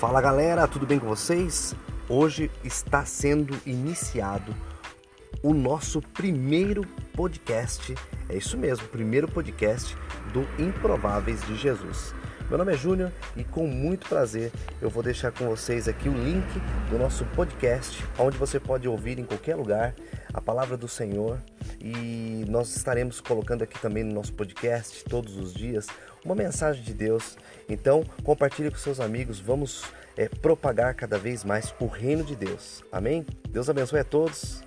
Fala galera, tudo bem com vocês? Hoje está sendo iniciado o nosso primeiro podcast. É isso mesmo, primeiro podcast do Improváveis de Jesus. Meu nome é Júnior e com muito prazer eu vou deixar com vocês aqui o link do nosso podcast, onde você pode ouvir em qualquer lugar a palavra do Senhor e nós estaremos colocando aqui também no nosso podcast todos os dias uma mensagem de Deus. Então compartilhe com seus amigos, vamos é, propagar cada vez mais o reino de Deus. Amém? Deus abençoe a todos.